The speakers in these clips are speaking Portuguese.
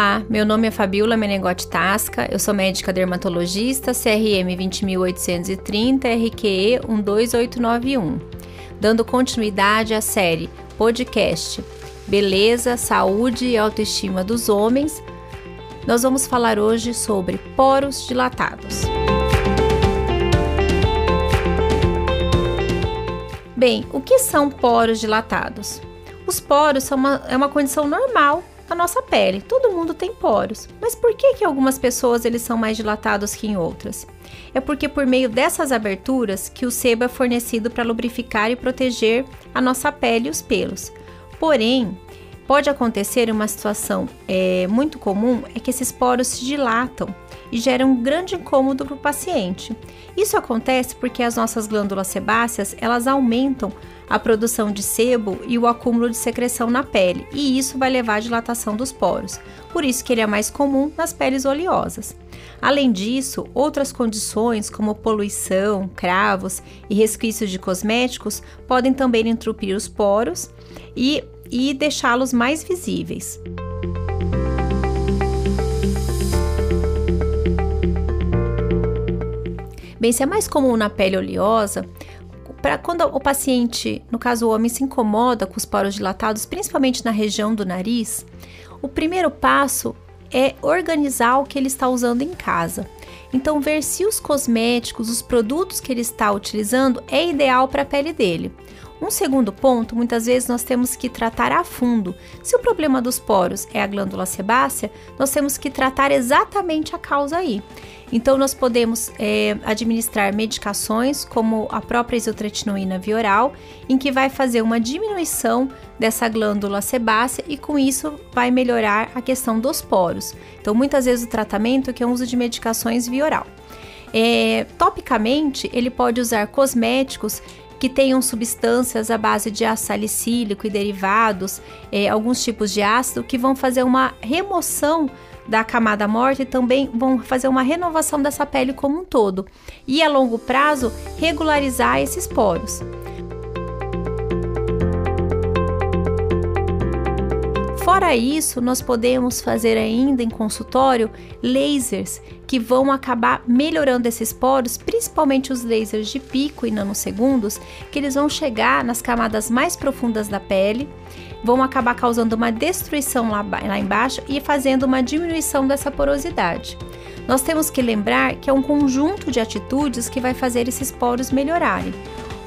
Olá, meu nome é Fabiola Menegotti Tasca, eu sou médica dermatologista, CRM 20830, RQE 12891, dando continuidade à série podcast Beleza, Saúde e Autoestima dos Homens. Nós vamos falar hoje sobre poros dilatados. Bem, o que são poros dilatados? Os poros são uma, é uma condição normal a nossa pele. Todo mundo tem poros. Mas por que que algumas pessoas eles são mais dilatados que em outras? É porque por meio dessas aberturas que o sebo é fornecido para lubrificar e proteger a nossa pele e os pelos. Porém, pode acontecer uma situação é, muito comum é que esses poros se dilatam e geram um grande incômodo para o paciente. Isso acontece porque as nossas glândulas sebáceas elas aumentam a produção de sebo e o acúmulo de secreção na pele, e isso vai levar à dilatação dos poros. Por isso que ele é mais comum nas peles oleosas. Além disso, outras condições como poluição, cravos e resquícios de cosméticos podem também entupir os poros e, e deixá-los mais visíveis. Bem, se é mais comum na pele oleosa, para quando o paciente, no caso o homem, se incomoda com os poros dilatados, principalmente na região do nariz, o primeiro passo é organizar o que ele está usando em casa. Então, ver se os cosméticos, os produtos que ele está utilizando é ideal para a pele dele. Um segundo ponto, muitas vezes nós temos que tratar a fundo. Se o problema dos poros é a glândula sebácea, nós temos que tratar exatamente a causa aí. Então, nós podemos é, administrar medicações como a própria isotretinoína via oral, em que vai fazer uma diminuição dessa glândula sebácea e com isso vai melhorar a questão dos poros. Então, muitas vezes o tratamento é que é o uso de medicações via oral. É, topicamente, ele pode usar cosméticos que tenham substâncias à base de ácido salicílico e derivados, é, alguns tipos de ácido, que vão fazer uma remoção da camada morta e também vão fazer uma renovação dessa pele como um todo. E a longo prazo, regularizar esses poros. Fora isso, nós podemos fazer ainda em consultório lasers que vão acabar melhorando esses poros, principalmente os lasers de pico e nanosegundos, que eles vão chegar nas camadas mais profundas da pele, vão acabar causando uma destruição lá, lá embaixo e fazendo uma diminuição dessa porosidade. Nós temos que lembrar que é um conjunto de atitudes que vai fazer esses poros melhorarem.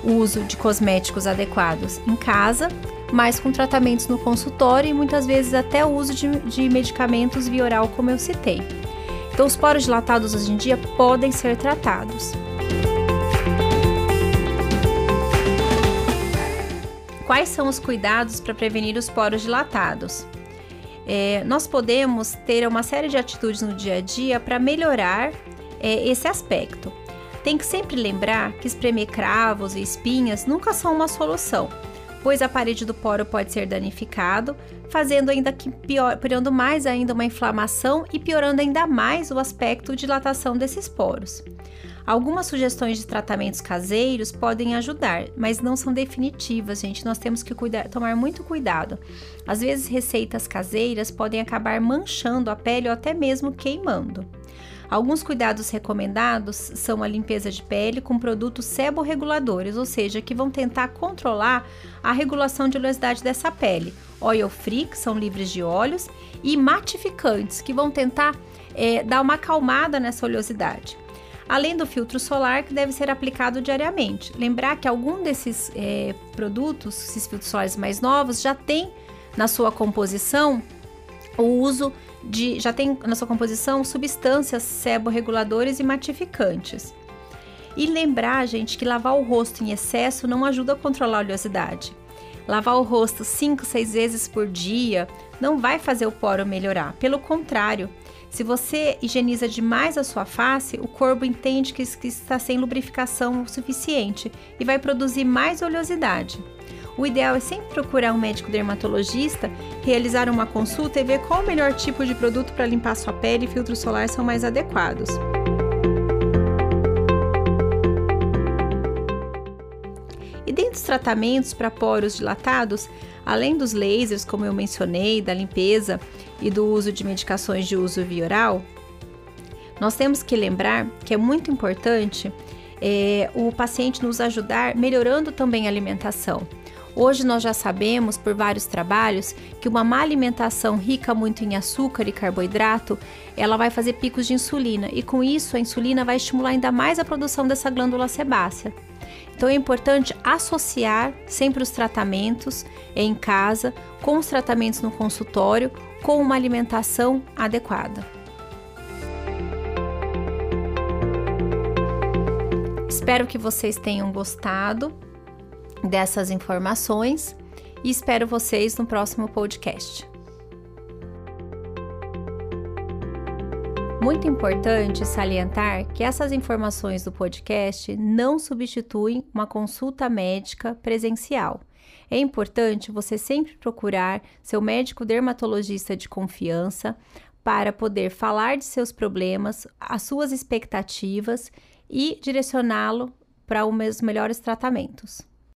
O uso de cosméticos adequados em casa, mas com tratamentos no consultório e muitas vezes até o uso de, de medicamentos via oral, como eu citei. Então, os poros dilatados hoje em dia podem ser tratados. Quais são os cuidados para prevenir os poros dilatados? É, nós podemos ter uma série de atitudes no dia a dia para melhorar é, esse aspecto. Tem que sempre lembrar que espremer cravos e espinhas nunca são uma solução pois a parede do poro pode ser danificado, fazendo ainda que pior, piorando mais ainda uma inflamação e piorando ainda mais o aspecto de dilatação desses poros. Algumas sugestões de tratamentos caseiros podem ajudar, mas não são definitivas, gente. Nós temos que cuidar, tomar muito cuidado. Às vezes, receitas caseiras podem acabar manchando a pele ou até mesmo queimando. Alguns cuidados recomendados são a limpeza de pele com produtos seborreguladores, ou seja, que vão tentar controlar a regulação de oleosidade dessa pele. Oil free, que são livres de óleos, e matificantes, que vão tentar é, dar uma acalmada nessa oleosidade. Além do filtro solar, que deve ser aplicado diariamente. Lembrar que algum desses é, produtos, esses filtros solares mais novos, já tem na sua composição o uso de já tem na sua composição substâncias seborreguladores e matificantes. E lembrar, gente, que lavar o rosto em excesso não ajuda a controlar a oleosidade. Lavar o rosto 5, 6 vezes por dia não vai fazer o poro melhorar. Pelo contrário, se você higieniza demais a sua face, o corpo entende que está sem lubrificação suficiente e vai produzir mais oleosidade. O ideal é sempre procurar um médico dermatologista, realizar uma consulta e ver qual o melhor tipo de produto para limpar sua pele e filtros solares são mais adequados. E E dentre os tratamentos para poros dilatados, além dos lasers, como eu mencionei, da limpeza e do uso de medicações de uso via oral, nós temos que lembrar que é muito importante é, o paciente nos ajudar melhorando também a alimentação. Hoje nós já sabemos por vários trabalhos que uma má alimentação rica muito em açúcar e carboidrato, ela vai fazer picos de insulina e com isso a insulina vai estimular ainda mais a produção dessa glândula sebácea. Então é importante associar sempre os tratamentos em casa com os tratamentos no consultório com uma alimentação adequada. Espero que vocês tenham gostado dessas informações e espero vocês no próximo podcast. Muito importante salientar que essas informações do podcast não substituem uma consulta médica presencial. É importante você sempre procurar seu médico dermatologista de confiança para poder falar de seus problemas, as suas expectativas e direcioná-lo para os melhores tratamentos.